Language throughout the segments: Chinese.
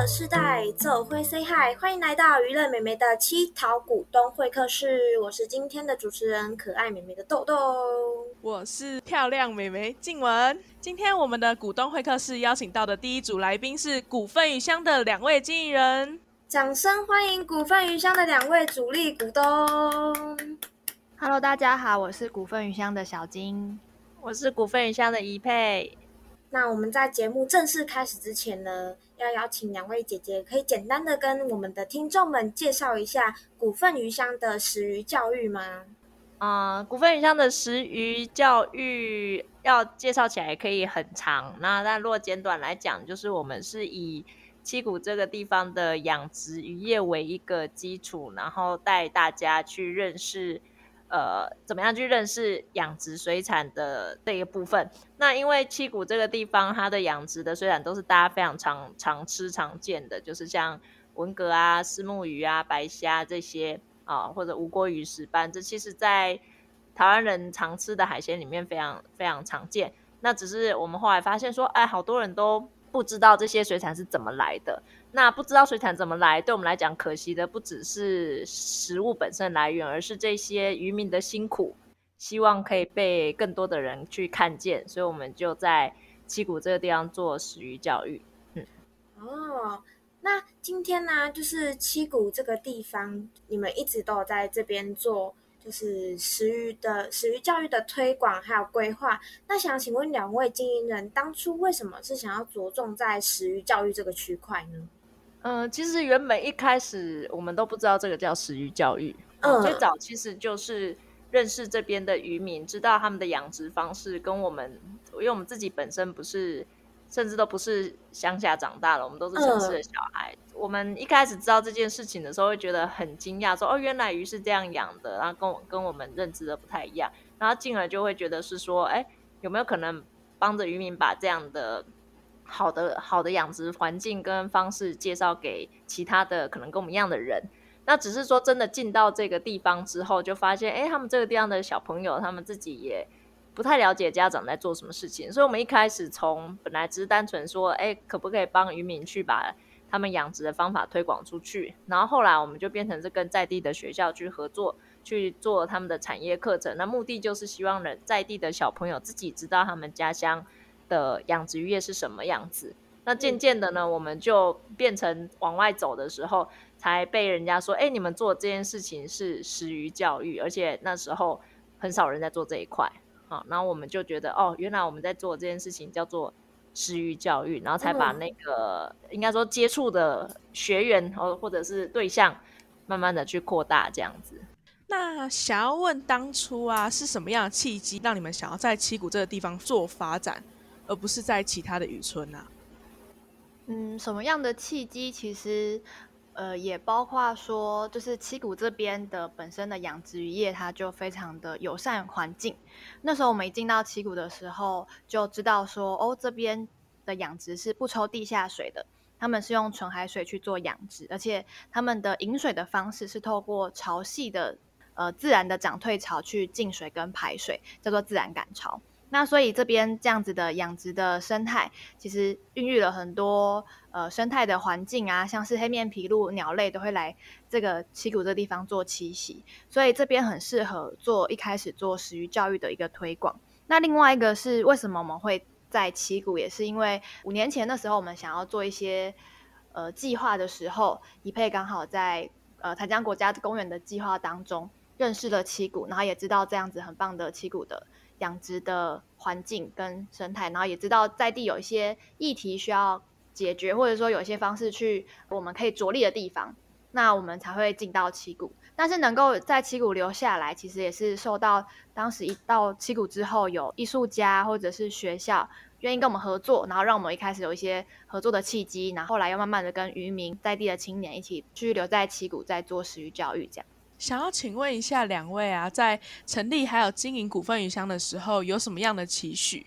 乐世代，走会 say hi，欢迎来到娱乐美眉的七桃股东会客室。我是今天的主持人，可爱美眉的豆豆。我是漂亮美眉静雯。今天我们的股东会客室邀请到的第一组来宾是股份鱼香的两位经营人，掌声欢迎股份鱼香的两位主力股东。Hello，大家好，我是股份鱼香的小金，我是股份鱼香的怡佩。那我们在节目正式开始之前呢，要邀请两位姐姐，可以简单的跟我们的听众们介绍一下股份鱼香的食鱼教育吗？啊，股份鱼香的食鱼教育要介绍起来可以很长，那但若简短来讲，就是我们是以七股这个地方的养殖渔业为一个基础，然后带大家去认识。呃，怎么样去认识养殖水产的这一部分？那因为七股这个地方，它的养殖的水产都是大家非常常常吃常见的，就是像文蛤啊、丝目鱼啊、白虾这些啊，或者无锅鱼、石斑，这其实在台湾人常吃的海鲜里面非常非常常见。那只是我们后来发现说，哎，好多人都不知道这些水产是怎么来的。那不知道水产怎么来，对我们来讲，可惜的不只是食物本身来源，而是这些渔民的辛苦，希望可以被更多的人去看见。所以，我们就在七股这个地方做食鱼教育。嗯，哦，那今天呢，就是七股这个地方，你们一直都有在这边做，就是食鱼的食鱼教育的推广还有规划。那想请问两位经营人，当初为什么是想要着重在食鱼教育这个区块呢？嗯，其实原本一开始我们都不知道这个叫食鱼教育，嗯最早其实就是认识这边的渔民，知道他们的养殖方式跟我们，因为我们自己本身不是，甚至都不是乡下长大的，我们都是城市的小孩。我们一开始知道这件事情的时候，会觉得很惊讶，说哦，原来鱼是这样养的，然后跟我跟我们认知的不太一样，然后进而就会觉得是说，哎，有没有可能帮着渔民把这样的。好的，好的养殖环境跟方式介绍给其他的可能跟我们一样的人。那只是说，真的进到这个地方之后，就发现，哎，他们这个地方的小朋友，他们自己也不太了解家长在做什么事情。所以，我们一开始从本来只是单纯说，哎，可不可以帮渔民去把他们养殖的方法推广出去？然后后来，我们就变成是跟在地的学校去合作，去做他们的产业课程。那目的就是希望人在地的小朋友自己知道他们家乡。的养殖渔业是什么样子？那渐渐的呢，我们就变成往外走的时候，才被人家说：“哎，你们做这件事情是食鱼教育。”而且那时候很少人在做这一块，好，然后我们就觉得哦，原来我们在做这件事情叫做食鱼教育，然后才把那个应该说接触的学员哦，或者是对象，慢慢的去扩大这样子。那想要问当初啊，是什么样的契机让你们想要在七股这个地方做发展？而不是在其他的渔村啊。嗯，什么样的契机？其实，呃，也包括说，就是七谷这边的本身的养殖渔业，它就非常的友善环境。那时候我们一进到七谷的时候，就知道说，哦，这边的养殖是不抽地下水的，他们是用纯海水去做养殖，而且他们的饮水的方式是透过潮汐的呃自然的涨退潮去进水跟排水，叫做自然赶潮。那所以这边这样子的养殖的生态，其实孕育了很多呃生态的环境啊，像是黑面琵鹭鸟类都会来这个七股这地方做栖息，所以这边很适合做一开始做食鱼教育的一个推广。那另外一个是为什么我们会在七股，也是因为五年前的时候，我们想要做一些呃计划的时候，一佩刚好在呃台江国家公园的计划当中认识了七股，然后也知道这样子很棒的七股的。养殖的环境跟生态，然后也知道在地有一些议题需要解决，或者说有一些方式去我们可以着力的地方，那我们才会进到七股。但是能够在七股留下来，其实也是受到当时一到七股之后，有艺术家或者是学校愿意跟我们合作，然后让我们一开始有一些合作的契机，然后后来又慢慢的跟渔民在地的青年一起继续留在七股，在做食育教育这样。想要请问一下两位啊，在成立还有经营股份鱼香的时候，有什么样的期许，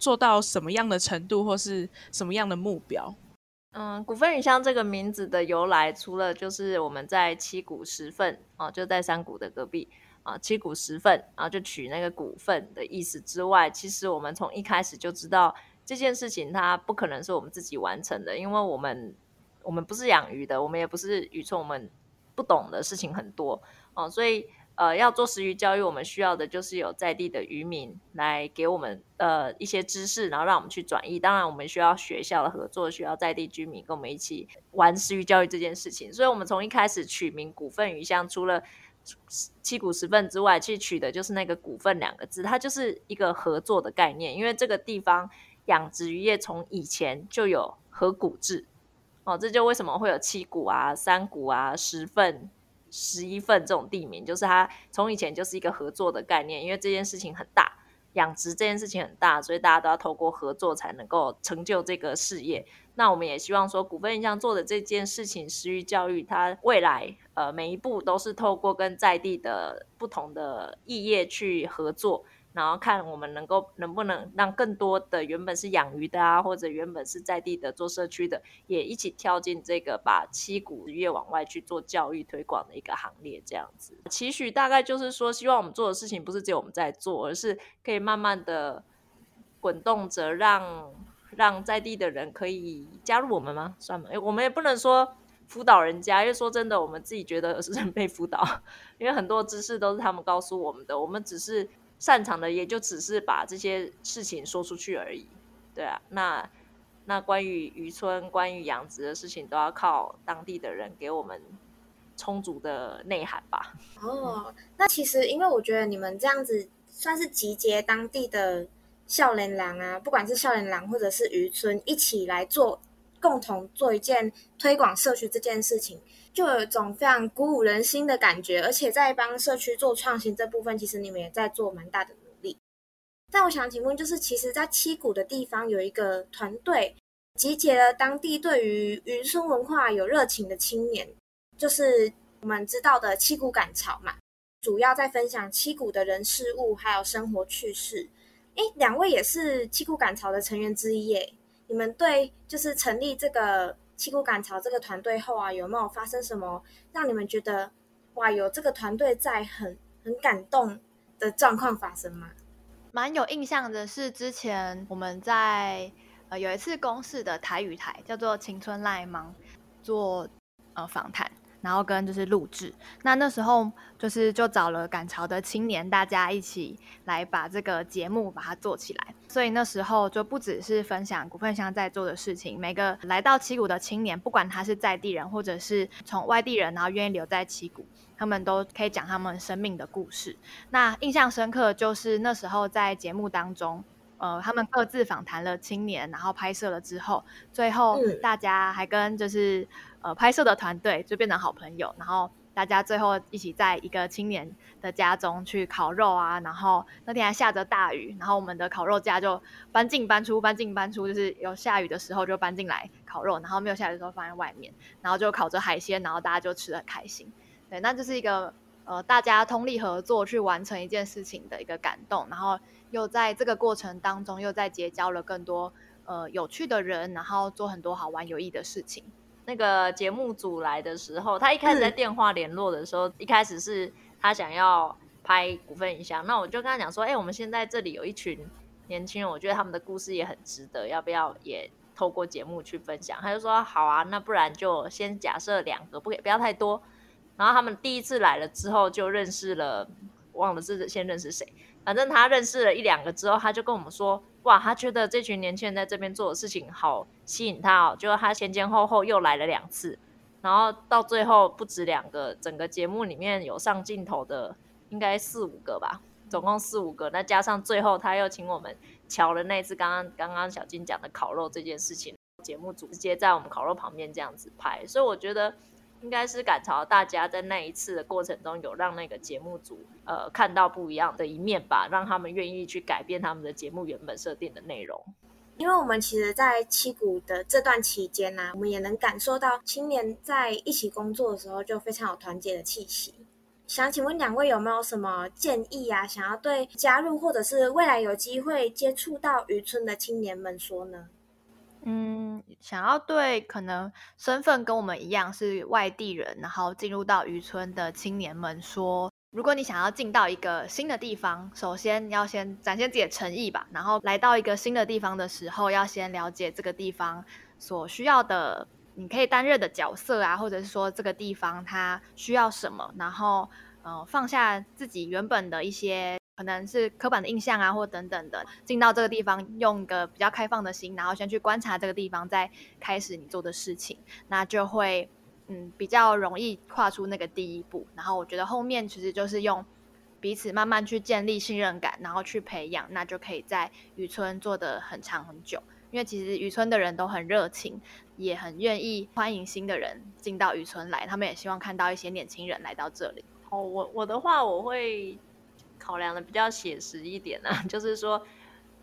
做到什么样的程度，或是什么样的目标？嗯，股份鱼香这个名字的由来，除了就是我们在七股十份啊，就在山谷的隔壁啊，七股十份，然后就取那个股份的意思之外，其实我们从一开始就知道这件事情它不可能是我们自己完成的，因为我们。我们不是养鱼的，我们也不是渔村，我们不懂的事情很多哦，所以。呃，要做食鱼教育，我们需要的就是有在地的渔民来给我们呃一些知识，然后让我们去转移。当然，我们需要学校的合作，需要在地居民跟我们一起玩食鱼教育这件事情。所以，我们从一开始取名股份鱼乡，除了七股十份之外，其实取的就是那个股份两个字，它就是一个合作的概念。因为这个地方养殖渔业从以前就有合股制，哦，这就为什么会有七股啊、三股啊、十份。十一份这种地名，就是它从以前就是一个合作的概念，因为这件事情很大，养殖这件事情很大，所以大家都要透过合作才能够成就这个事业。那我们也希望说，股份印象做的这件事情，食育教育，它未来呃每一步都是透过跟在地的不同的异业去合作。然后看我们能够能不能让更多的原本是养鱼的啊，或者原本是在地的做社区的，也一起跳进这个把七股越往外去做教育推广的一个行列。这样子，期许大概就是说，希望我们做的事情不是只有我们在做，而是可以慢慢的滚动着，让让在地的人可以加入我们吗？算吗？我们也不能说辅导人家，因为说真的，我们自己觉得是被辅导，因为很多知识都是他们告诉我们的，我们只是。擅长的也就只是把这些事情说出去而已，对啊，那那关于渔村、关于养殖的事情，都要靠当地的人给我们充足的内涵吧。哦，那其实因为我觉得你们这样子算是集结当地的笑脸郎啊，不管是笑脸郎或者是渔村，一起来做。共同做一件推广社区这件事情，就有一种非常鼓舞人心的感觉。而且在帮社区做创新这部分，其实你们也在做蛮大的努力。但我想请问，就是其实，在七股的地方有一个团队，集结了当地对于渔村文化有热情的青年，就是我们知道的七股赶潮嘛，主要在分享七股的人事物还有生活趣事。诶，两位也是七股赶潮的成员之一耶。你们对就是成立这个七股赶潮这个团队后啊，有没有发生什么让你们觉得哇，有这个团队在很很感动的状况发生吗？蛮有印象的是，之前我们在呃有一次公视的台语台叫做青春赖芒做呃访谈。然后跟就是录制，那那时候就是就找了赶潮的青年，大家一起来把这个节目把它做起来。所以那时候就不只是分享股份箱在做的事情，每个来到旗谷的青年，不管他是在地人或者是从外地人，然后愿意留在旗谷，他们都可以讲他们生命的故事。那印象深刻就是那时候在节目当中，呃，他们各自访谈了青年，然后拍摄了之后，最后大家还跟就是。呃，拍摄的团队就变成好朋友，然后大家最后一起在一个青年的家中去烤肉啊，然后那天还下着大雨，然后我们的烤肉架就搬进搬出，搬进搬出，就是有下雨的时候就搬进来烤肉，然后没有下雨的时候放在外面，然后就烤着海鲜，然后大家就吃的开心。对，那就是一个呃大家通力合作去完成一件事情的一个感动，然后又在这个过程当中又在结交了更多呃有趣的人，然后做很多好玩有益的事情。那个节目组来的时候，他一开始在电话联络的时候，一开始是他想要拍股份影像，那我就跟他讲说，哎，我们现在这里有一群年轻人，我觉得他们的故事也很值得，要不要也透过节目去分享？他就说好啊，那不然就先假设两个，不给不要太多。然后他们第一次来了之后，就认识了，忘了是先认识谁。反正他认识了一两个之后，他就跟我们说：“哇，他觉得这群年轻人在这边做的事情好吸引他哦。”就他前前后后又来了两次，然后到最后不止两个，整个节目里面有上镜头的应该四五个吧，总共四五个。那加上最后他又请我们瞧了那次刚刚刚刚小金讲的烤肉这件事情，节目组直接在我们烤肉旁边这样子拍，所以我觉得。应该是赶潮，大家在那一次的过程中有让那个节目组呃看到不一样的一面吧，让他们愿意去改变他们的节目原本设定的内容。因为我们其实，在七股的这段期间呢，我们也能感受到青年在一起工作的时候就非常有团结的气息。想请问两位有没有什么建议啊？想要对加入或者是未来有机会接触到渔村的青年们说呢？嗯，想要对可能身份跟我们一样是外地人，然后进入到渔村的青年们说，如果你想要进到一个新的地方，首先要先展现自己的诚意吧。然后来到一个新的地方的时候，要先了解这个地方所需要的你可以担任的角色啊，或者是说这个地方它需要什么，然后呃放下自己原本的一些可能是刻板的印象啊，或等等的，进到这个地方，用个比较开放的心，然后先去观察这个地方，再开始你做的事情，那就会嗯比较容易跨出那个第一步。然后我觉得后面其实就是用彼此慢慢去建立信任感，然后去培养，那就可以在渔村做的很长很久。因为其实渔村的人都很热情，也很愿意欢迎新的人进到渔村来。他们也希望看到一些年轻人来到这里。哦，我我的话我会考量的比较写实一点啊，就是说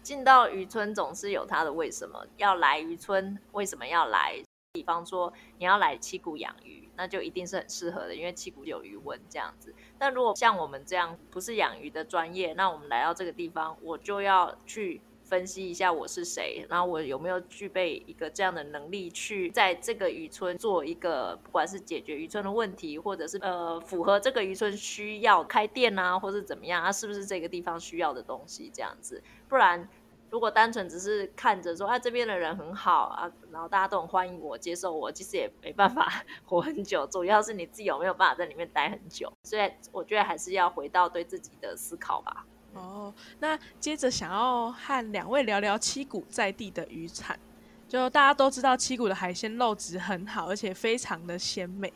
进到渔村总是有它的为什么要来渔村，为什么要来？比方说你要来七股养鱼，那就一定是很适合的，因为七股有鱼温这样子。但如果像我们这样不是养鱼的专业，那我们来到这个地方，我就要去。分析一下我是谁，然后我有没有具备一个这样的能力，去在这个渔村做一个，不管是解决渔村的问题，或者是呃符合这个渔村需要开店啊，或是怎么样啊，是不是这个地方需要的东西这样子？不然如果单纯只是看着说，啊这边的人很好啊，然后大家都很欢迎我，接受我，其实也没办法 活很久。主要是你自己有没有办法在里面待很久，所以我觉得还是要回到对自己的思考吧。哦，那接着想要和两位聊聊七股在地的渔产。就大家都知道，七股的海鲜肉质很好，而且非常的鲜美。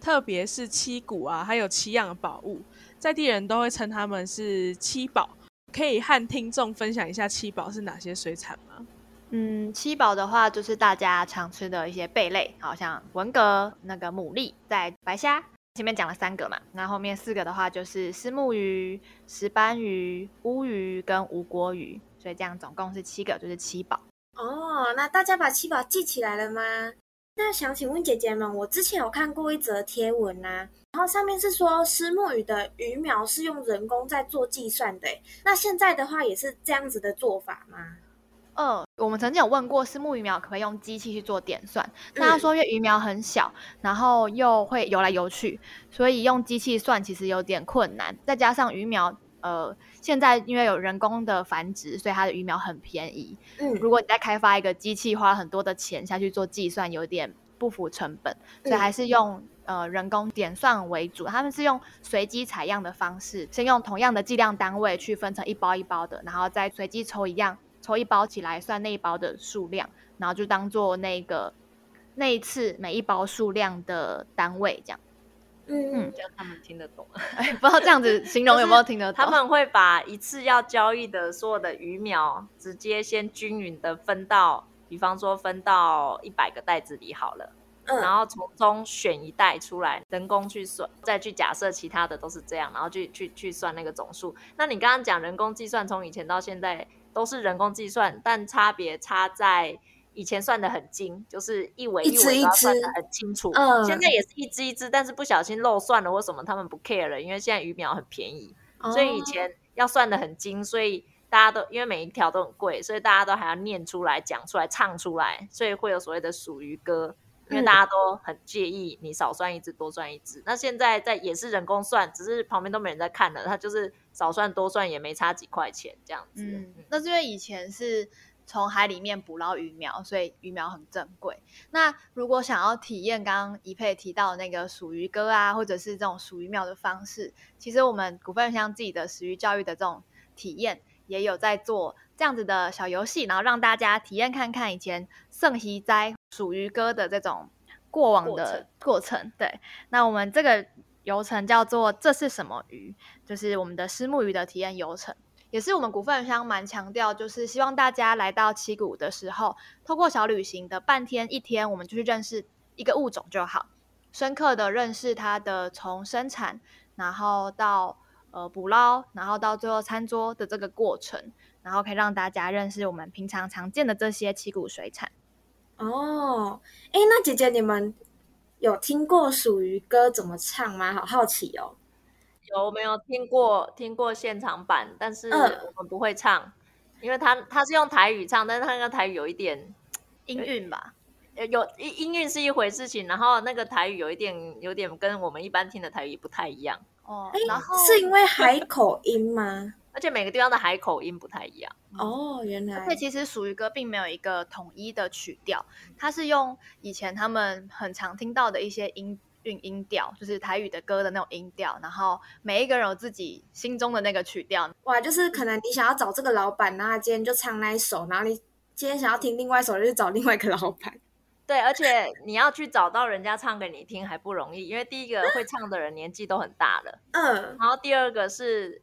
特别是七股啊，还有七样的宝物，在地人都会称他们是七宝。可以和听众分享一下七宝是哪些水产吗？嗯，七宝的话就是大家常吃的一些贝类，好像文蛤、那个牡蛎、在白虾。前面讲了三个嘛，那后面四个的话就是丝木鱼、石斑鱼、乌鱼跟无国鱼，所以这样总共是七个，就是七宝。哦，那大家把七宝记起来了吗？那想请问姐姐们，我之前有看过一则贴文呐，然后上面是说丝木鱼的鱼苗是用人工在做计算的，那现在的话也是这样子的做法吗？嗯，我们曾经有问过是木鱼苗可不可以用机器去做点算，那他说因为鱼苗很小，然后又会游来游去，所以用机器算其实有点困难。再加上鱼苗，呃，现在因为有人工的繁殖，所以它的鱼苗很便宜。嗯，如果你再开发一个机器，花很多的钱下去做计算，有点不符成本，所以还是用呃人工点算为主。他们是用随机采样的方式，先用同样的计量单位去分成一包一包的，然后再随机抽一样。抽一包起来算那一包的数量，然后就当做那个那一次每一包数量的单位，这样。嗯，这样他们听得懂。哎，不知道这样子形容 有没有听得懂？他们会把一次要交易的所有的鱼苗，直接先均匀的分到，比方说分到一百个袋子里好了，然后从中选一袋出来，人工去算，再去假设其他的都是这样，然后去去去算那个总数。那你刚刚讲人工计算，从以前到现在。都是人工计算，但差别差在以前算的很精，就是一尾一尾要算的很清楚。嗯，现在也是一只一只，但是不小心漏算了或什么，他们不 care 了，因为现在鱼苗很便宜，所以以前要算的很精，所以大家都因为每一条都很贵，所以大家都还要念出来、讲出来、唱出来，所以会有所谓的属鱼歌。因为大家都很介意你少算一只多算一只，那现在在也是人工算，只是旁边都没人在看了，他就是少算多算也没差几块钱这样子。嗯，那是因为以前是从海里面捕捞鱼苗，所以鱼苗很珍贵。那如果想要体验刚刚一佩提到那个数鱼歌啊，或者是这种数鱼苗的方式，其实我们股份像自己的食鱼教育的这种体验，也有在做这样子的小游戏，然后让大家体验看看以前圣西斋。属于歌的这种过往的过程，对。那我们这个游程叫做“这是什么鱼”，就是我们的丝木鱼的体验游程，也是我们股份商蛮强调，就是希望大家来到七股的时候，透过小旅行的半天一天，我们就去认识一个物种就好，深刻的认识它的从生产，然后到呃捕捞，然后到最后餐桌的这个过程，然后可以让大家认识我们平常常见的这些七股水产。哦，哎，那姐姐你们有听过属于歌怎么唱吗？好好奇哦。有没有听过听过现场版？但是我们不会唱，因为他他是用台语唱，但是他那个台语有一点音韵吧？有音音韵是一回事情，然后那个台语有一点有点跟我们一般听的台语不太一样。哦，然后是因为海口音吗？而且每个地方的海口音不太一样。哦，原来。对，其实属于歌并没有一个统一的曲调，它是用以前他们很常听到的一些音韵音调，就是台语的歌的那种音调，然后每一个人有自己心中的那个曲调。哇，就是可能你想要找这个老板，然后今天就唱那一首，然后你今天想要听另外一首，就去找另外一个老板。对，而且你要去找到人家唱给你听还不容易，因为第一个会唱的人年纪都很大了，嗯，然后第二个是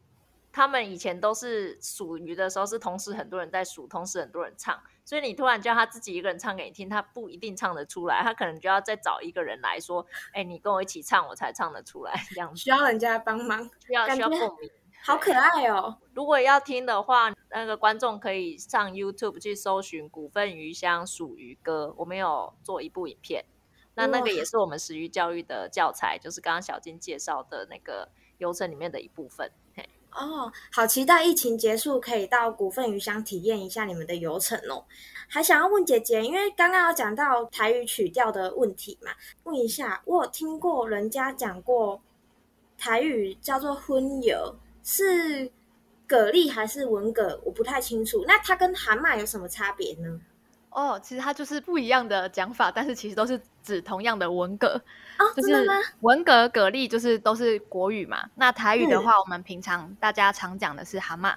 他们以前都是数鱼的时候是同时很多人在数，同时很多人唱，所以你突然叫他自己一个人唱给你听，他不一定唱得出来，他可能就要再找一个人来说，哎，你跟我一起唱，我才唱得出来，这样需要人家帮忙，需要需要共鸣。好可爱哦！如果要听的话，那个观众可以上 YouTube 去搜寻“股份鱼香属鱼歌”，我们有做一部影片。那那个也是我们食鱼教育的教材，就是刚刚小金介绍的那个流程里面的一部分。哦，好期待疫情结束可以到股份鱼乡体验一下你们的游程哦。还想要问姐姐，因为刚刚有讲到台语曲调的问题嘛，问一下，我有听过人家讲过台语叫做“荤油”。是蛤蜊还是文蛤？我不太清楚。那它跟蛤蟆有什么差别呢？哦，其实它就是不一样的讲法，但是其实都是指同样的文蛤。哦，真的吗？文蛤、蛤蜊就是都是国语嘛。那台语的话，我们平常大家常讲的是蛤蟆。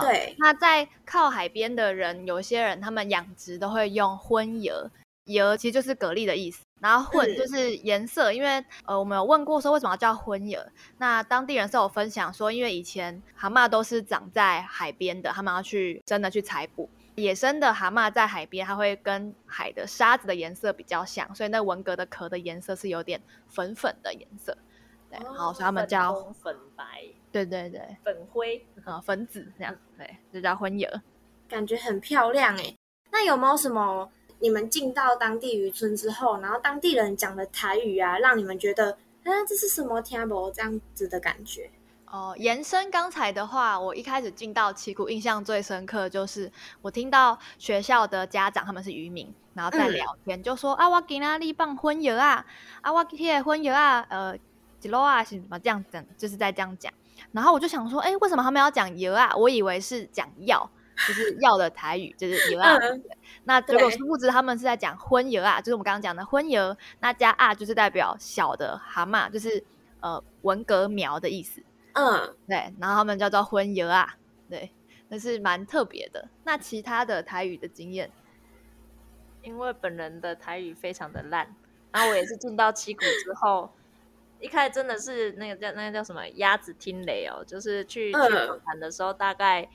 对。那在靠海边的人，有些人他们养殖都会用荤油，油其实就是蛤蜊的意思。然后混就是颜色，因为呃，我们有问过说为什么要叫混野，那当地人是有分享说，因为以前蛤蟆都是长在海边的，他们要去真的去采捕野生的蛤蟆，在海边它会跟海的沙子的颜色比较像，所以那文蛤的壳的颜色是有点粉粉的颜色，对，好，所以他们叫粉白，对对对，粉灰啊粉紫这样，对，就叫混野，感觉很漂亮哎，那有没有什么？你们进到当地渔村之后，然后当地人讲的台语啊，让你们觉得，啊，这是什么听不这样子的感觉？哦，延伸刚才的话，我一开始进到旗鼓，印象最深刻就是我听到学校的家长他们是渔民，然后在聊天，就说啊，我给哪里放荤油啊，啊，我贴荤油啊，呃，几楼啊，什么这样子，就是在这样讲。然后我就想说，哎，为什么他们要讲油啊？我以为是讲药。就是药的台语就是油啊，那结果殊不知他们是在讲荤油啊，就是我们刚刚讲的荤油，那加啊就是代表小的蛤蟆，就是呃文革苗的意思。嗯，对，然后他们叫做婚游啊，对，那是蛮特别的。那其他的台语的经验，因为本人的台语非常的烂，然后我也是进到七股之后，一开始真的是那个叫那个叫什么鸭子听雷哦，就是去去谈的时候大概。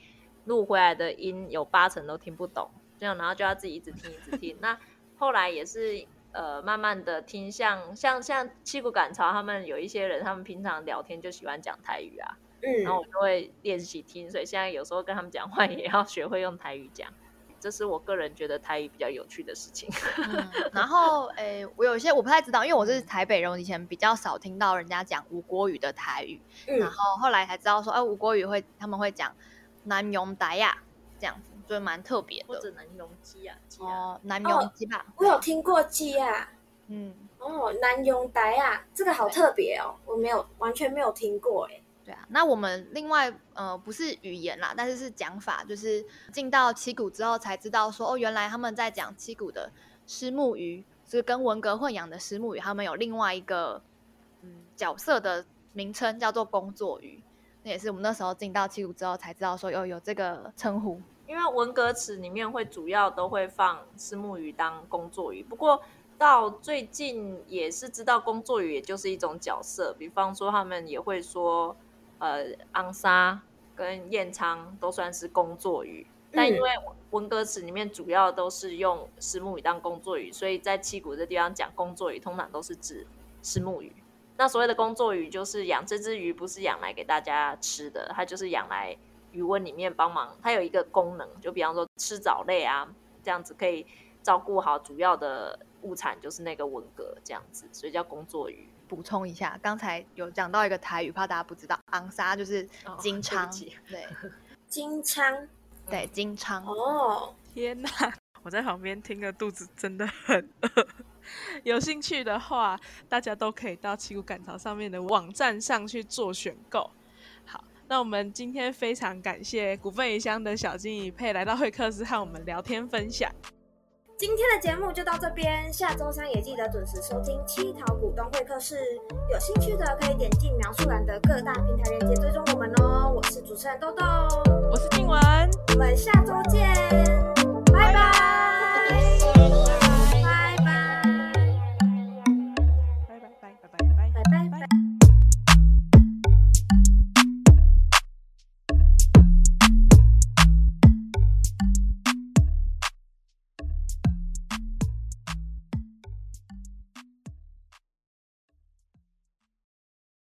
录回来的音有八成都听不懂，这样然后就要自己一直听一直听。那后来也是呃慢慢的听，像像像七股赶潮他们有一些人，他们平常聊天就喜欢讲台语啊，嗯，然后我就会练习听，所以现在有时候跟他们讲话也要学会用台语讲，这是我个人觉得台语比较有趣的事情。然后诶，我有一些我不太知道，因为我是台北人，我以前比较少听到人家讲吴国语的台语，然后后来才知道说，哎，吴国语会他们会讲。南永达亚这样子，就蛮特别的。或者南用基啊，哦，南用基吧。我有听过基啊，嗯，哦，南用达亚，这个好特别哦，我没有完全没有听过哎。对啊，那我们另外呃不是语言啦，但是是讲法，就是进到七股之后才知道说，哦，原来他们在讲七股的虱目鱼，是跟文革混养的虱目鱼，他们有另外一个嗯角色的名称叫做工作鱼。那也是我们那时候进到七股之后才知道说有有这个称呼，因为文革池里面会主要都会放丝木鱼当工作鱼，不过到最近也是知道工作鱼也就是一种角色，比方说他们也会说，呃，昂沙跟燕昌都算是工作鱼，但因为文革池里面主要都是用丝木鱼当工作鱼，所以在七股这地方讲工作鱼，通常都是指丝木鱼。那所谓的工作鱼，就是养这只鱼，不是养来给大家吃的，它就是养来鱼温里面帮忙。它有一个功能，就比方说吃藻类啊，这样子可以照顾好主要的物产，就是那个文蛤这样子，所以叫工作鱼。补充一下，刚才有讲到一个台语，怕大家不知道，昂沙就是金昌，对，金昌，对，金昌。哦，天哪！我在旁边听的肚子真的很饿。有兴趣的话，大家都可以到七股赶潮上面的网站上去做选购。好，那我们今天非常感谢股份鱼香的小金鱼佩来到会客室和我们聊天分享。今天的节目就到这边，下周三也记得准时收听七桃股东会客室。有兴趣的可以点进描述栏的各大平台链接追踪我们哦。我是主持人豆豆，我是静文，我们下周见。